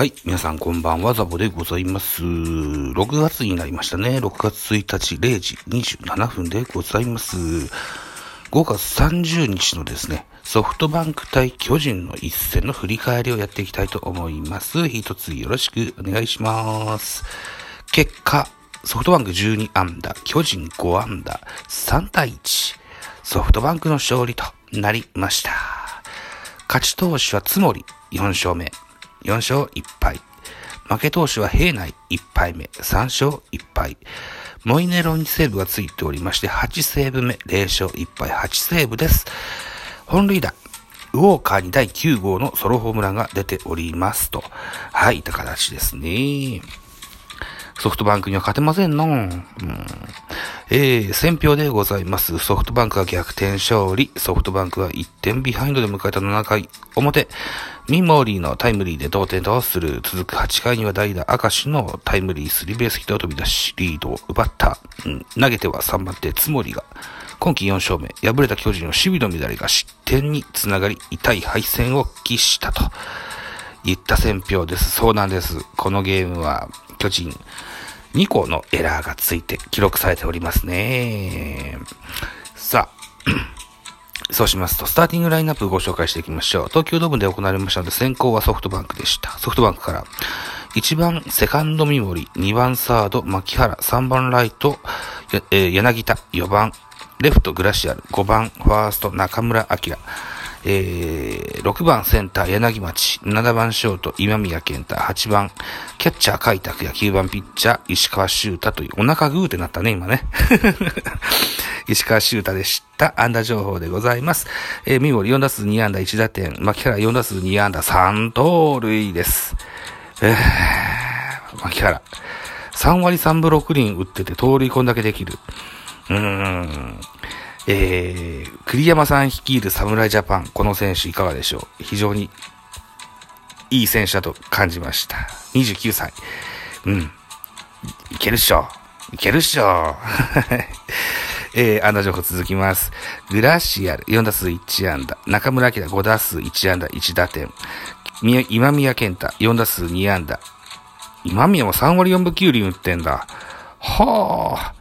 はい。皆さんこんばんは、ザボでございます。6月になりましたね。6月1日0時27分でございます。5月30日のですね、ソフトバンク対巨人の一戦の振り返りをやっていきたいと思います。一つよろしくお願いします。結果、ソフトバンク12安打、巨人5安打、3対1。ソフトバンクの勝利となりました。勝ち投手はつもり4勝目。4勝1敗。負け投手は平内1敗目。3勝1敗。モイネロにセーブがついておりまして、8セーブ目。0勝1敗。8セーブです。本塁打。ウォーカーに第9号のソロホームランが出ておりますと。はい、いた形ですね。ソフトバンクには勝てませんの。うん、えー、戦評でございます。ソフトバンクが逆転勝利。ソフトバンクは1点ビハインドで迎えた7回表。ミモーリーのタイムリーで同点とする。続く8回には代打明石のタイムリースリーベースヒットを飛び出し、リードを奪った。うん、投げては3番手、つもりが。今季4勝目。敗れた巨人の守備の乱れが失点につながり、痛い敗戦を喫したと。言った選票です。そうなんです。このゲームは、巨人、2個のエラーがついて記録されておりますね。さあ、そうしますと、スターティングラインナップご紹介していきましょう。東京ドームで行われましたので、先行はソフトバンクでした。ソフトバンクから、1番セカンド三森、2番サード牧原、3番ライト、えー、柳田、4番レフトグラシアル、5番ファースト中村明、えー、6番センター柳町、7番ショート今宮健太、8番キャッチャー海拓也、9番ピッチャー石川修太という、お腹グーってなったね、今ね。石川修太でした。安打情報でございます。えー、三森4打数2安打1打点、牧原4打数2安打3盗塁です。えー、牧原。3割3分6厘打ってて盗塁こんだけできる。うーん。えー、栗山さん率いる侍ジャパン、この選手いかがでしょう？非常にいい選手だと感じました。29歳。うん。いけるっしょ。いけるっしょ。えー、安打情報続きます。グラシアル、4打数1安打。中村明5打数1安打、1打点。今宮健太、4打数2安打。今宮も3割4分9厘打ってんだ。はあ。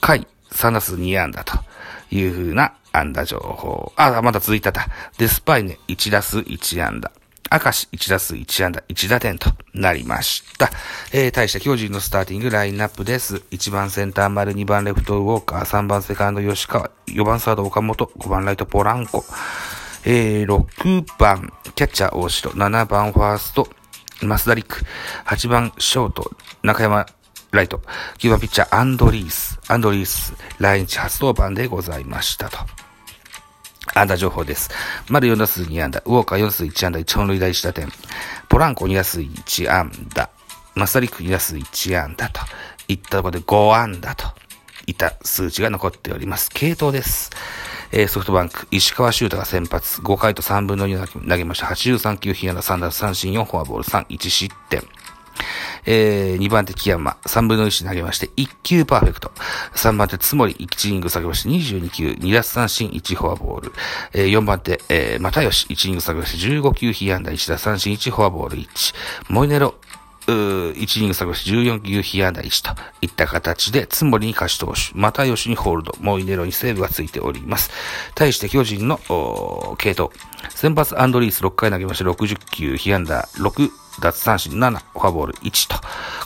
甲斐、3打数2安打と。いう風な安打情報。あ、まだ続いたた。デスパイネ1打数1安打。明石1打数1安打1打点となりました。えー、対して巨人のスターティングラインナップです。1番センター丸、2番レフトウォーカー、3番セカンド吉川、4番サード岡本、5番ライトポランコ、えー、6番キャッチャー大城、7番ファースト、増田陸、8番ショート、中山礼都、9番ピッチャー、アンドリース。アンドリース、来日初登板でございましたと。安打情報です。丸4打数2安打、ウォーカー4打数1安打、1本塁打1打点、ポランコ2打数1安打、マサリック2打数1安打と、いったところで5安打と、いった数値が残っております。系統です。えー、ソフトバンク、石川修太が先発、5回と3分の2投げました。83球、被安打3打三振4フォアボール3、1失点。えー、2番手木山、3分の1投げまして、1球パーフェクト。3番手つもり、1イニング下げまして、22球、2奪三振、1フォアボール。えー、4番手、えー、又吉、1イニング下げまして、15球、被安打、1奪三振、1フォアボール1。モイネロ、1イニング探し、14球、被安打1といった形で、つもりに勝ち投手、また吉にホールド、モイネロにセーブがついております。対して巨人の、系統。先発アンドリース6回投げまして、60球、被安打6、奪三振7、フォアボール1と、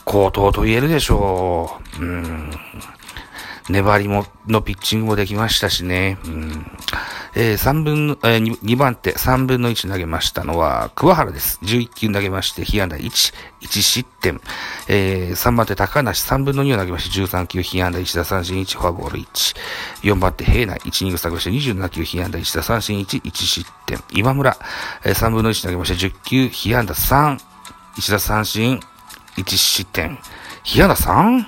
高騰と言えるでしょう。うん。粘りも、のピッチングもできましたしね。うん。えー、3分の、えー2、番手、3分の1投げましたのは、桑原です。11球投げまして、被安打1、1失点。えー、3番手、高梨、3分の2を投げまして、13球、被安打1打三振1、フォアボール1。4番手、平内、1イニング投げまして、27球、被安打1打三振1、1失点。今村、えー、3分の1投げまして、10球、被安打3、1打三振、1失点。被安打 3?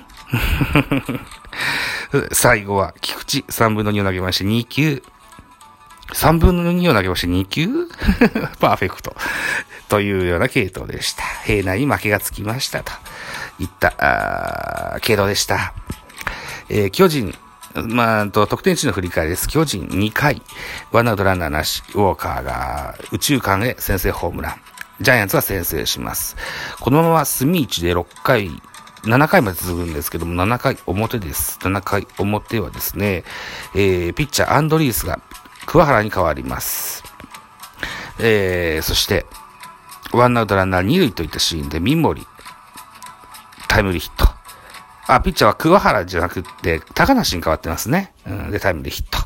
最後は、菊池、3分の2を投げまして、2球、3分の2を投げまして2球？パーフェクト。というような系統でした。平内に負けがつきました。といった、あ系統でした。えー、巨人、まあ、と、得点値の振り返りです。巨人2回、ワンアウトランナーなし、ウォーカーが宇宙間へ先制ホームラン。ジャイアンツは先制します。このまま隅市で6回、7回まで続くんですけども、7回表です。7回表はですね、えー、ピッチャーアンドリースが桑原に変わります。えー、そして、ワンアウトランナー2塁といったシーンで、三森、タイムリーヒット。あ、ピッチャーは桑原じゃなくて、高梨に変わってますね。うん、で、タイムリーヒット。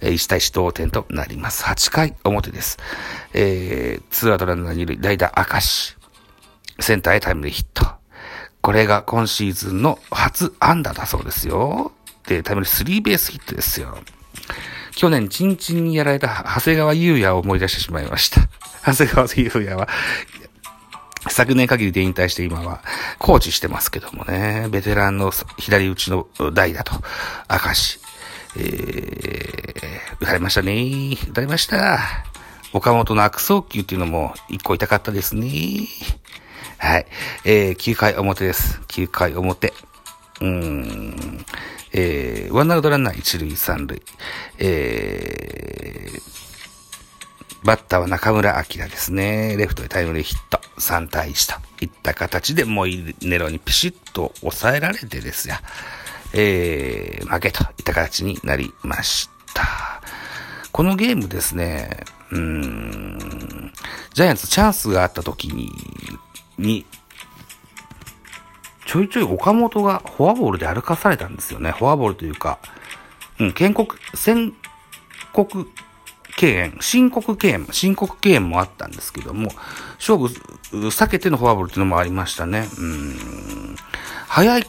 えー、1対1同点となります。8回表です。えー、ツーアウトランナー2塁、代打明石。センターへタイムリーヒット。これが今シーズンの初安打だそうですよ。で、タイムリースリーベースヒットですよ。去年、チンチンにやられた長谷川優也を思い出してしまいました。長谷川優也は、昨年限りで引退して今はコーチしてますけどもね、ベテランの左打ちの代だと、明石、えー、打たれましたね。打たれました。岡本の悪送球っていうのも一個痛かったですね。はい。えー、9回表です。9回表。うーん。えー、ワンアウトランナー一塁三塁。えー、バッターは中村明ですね。レフトでタイムリーヒット。3対1といった形でモイネロにピシッと抑えられてですよ。えー、負けといった形になりました。このゲームですね、うーん、ジャイアンツチャンスがあった時に、に、ちょいちょい岡本がフォアボールで歩かされたんですよね。フォアボールというか、うん、建国、宣告敬遠、申告敬遠、申告敬遠もあったんですけども、勝負避けてのフォアボールっていうのもありましたね。うん。早い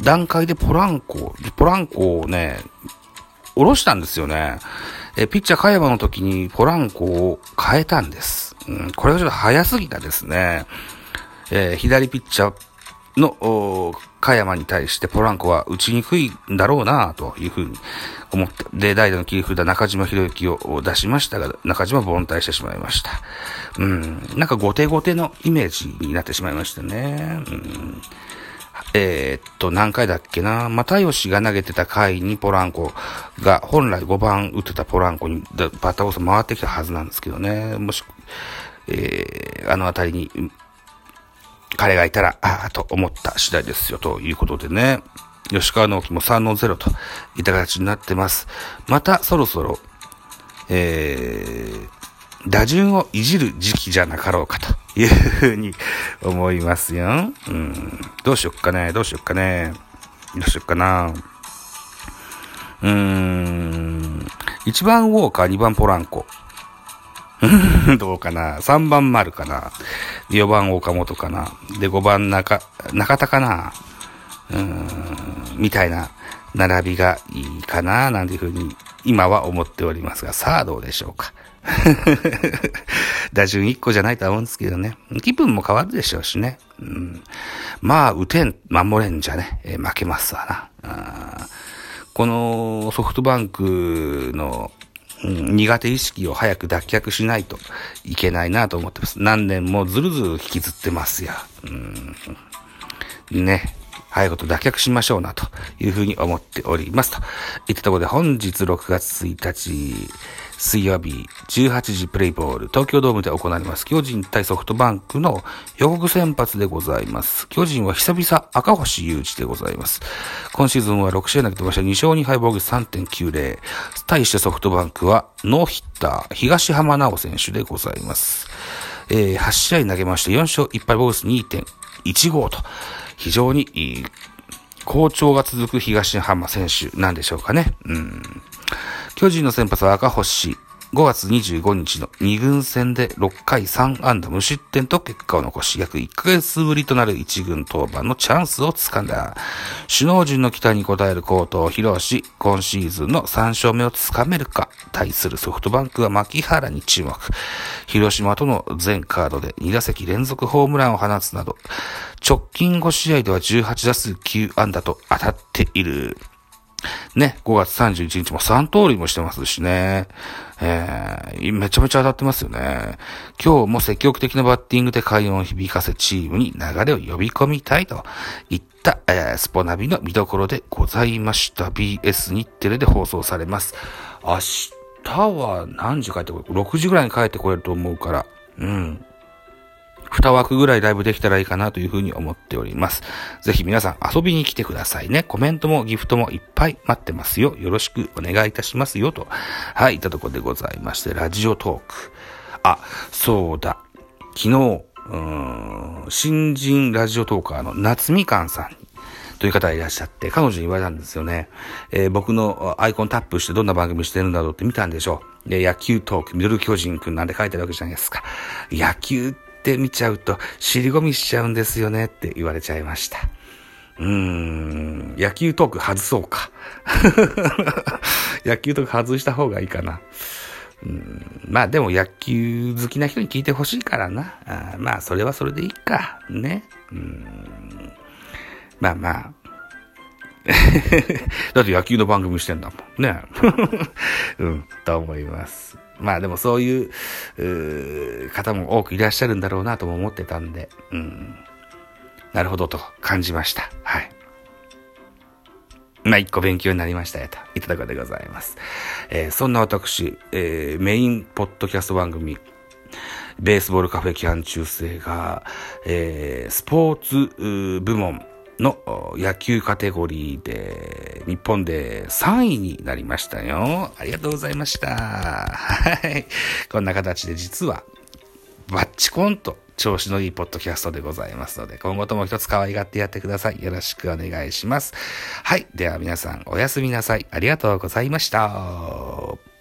段階でポランコ、ポランコをね、下ろしたんですよね。え、ピッチャー加山の時にポランコを変えたんです。うん、これがちょっと早すぎたですね。えー、左ピッチャーの、加山に対してポランコは打ちにくいんだろうなというふうに思って、で、代打の切り札中島博之を出しましたが、中島凡退してしまいました。うん、なんか後手後手のイメージになってしまいましたね。うんえー、っと、何回だっけな、又吉が投げてた回にポランコが、本来5番打ってたポランコにバッターボス回ってきたはずなんですけどね、もし、えー、あのあたりに、彼がいたら、ああ、と思った次第ですよ、ということでね、吉川直樹も3の0といった形になってます。また、そろそろ、えー、打順をいじる時期じゃなかろうかというふうに思いますよ。うん。どうしよっかね、どうしよっかね。どうしよっかな。うーん。1番ウォーカー、2番ポランコ。どうかな ?3 番丸かな ?4 番岡本かなで、5番中、中田かなうーん、みたいな並びがいいかななんていうふうに今は思っておりますが、さあどうでしょうか。打順1個じゃないとは思うんですけどね。気分も変わるでしょうしね。うん、まあ、打てん、守れんじゃね、えー、負けますわな。このソフトバンクの、うん、苦手意識を早く脱却しないといけないなと思ってます。何年もずるずる引きずってますや。うん、ね。早いこと脱却しましょうな、というふうに思っております。といったところで本日6月1日、水曜日18時プレイボール、東京ドームで行われます。巨人対ソフトバンクの予告先発でございます。巨人は久々赤星雄一でございます。今シーズンは6試合投げてました2勝2敗防御3.90。対してソフトバンクはノーヒッター、東浜直選手でございます。えー、8試合投げまして4勝1敗防御率2.15と、非常にいい好調が続く東浜選手なんでしょうかね。うん。巨人の先発は赤星。5月25日の2軍戦で6回3安打無失点と結果を残し、約1ヶ月ぶりとなる1軍登板のチャンスをつかんだ。首脳陣の期待に応えるコートを披露し、今シーズンの3勝目をつかめるか、対するソフトバンクは牧原に注目。広島との全カードで2打席連続ホームランを放つなど、直近5試合では18打数9安打と当たっている。ね、5月31日も3通りもしてますしね。えー、めちゃめちゃ当たってますよね。今日も積極的なバッティングで快音を響かせチームに流れを呼び込みたいといった、えー、スポナビの見どころでございました。BS 日テレで放送されます。明日は何時帰ってこれ ?6 時ぐらいに帰ってこれると思うから、うん。2枠ぐらいライブできたらいいかなというふうに思っております。ぜひ皆さん遊びに来てくださいね。コメントもギフトもいっぱい待ってますよ。よろしくお願いいたしますよと。はい、いったところでございまして、ラジオトーク。あ、そうだ。昨日、うん、新人ラジオトーカーの夏みかんさんという方がいらっしゃって、彼女に言われたんですよね。えー、僕のアイコンタップしてどんな番組してるんだろうって見たんでしょう。で、野球トーク、ミドル巨人くんなんて書いてるわけじゃないですか。野球って見ちゃうと尻込みしちゃうんですよねって言われちゃいました。うーん、野球トーク外そうか。野球トーク外した方がいいかな。うん、まあでも野球好きな人に聞いてほしいからな。あまあそれはそれでいいか。ね。うんまあまあ。だって野球の番組してんだもん。ね。うん、と思います。まあでもそういう、う方も多くいらっしゃるんだろうなとも思ってたんで、うん。なるほどと感じました。はい。まあ、一個勉強になりましたよと、いただくでございます。えー、そんな私、えー、メインポッドキャスト番組、ベースボールカフェキャン中世が、えー、スポーツ部門の野球カテゴリーで、日本で3位になりましたよ。ありがとうございました。はい。こんな形で実は、バッチコンと調子のいいポッドキャストでございますので、今後とも一つ可愛がってやってください。よろしくお願いします。はい。では皆さん、おやすみなさい。ありがとうございました。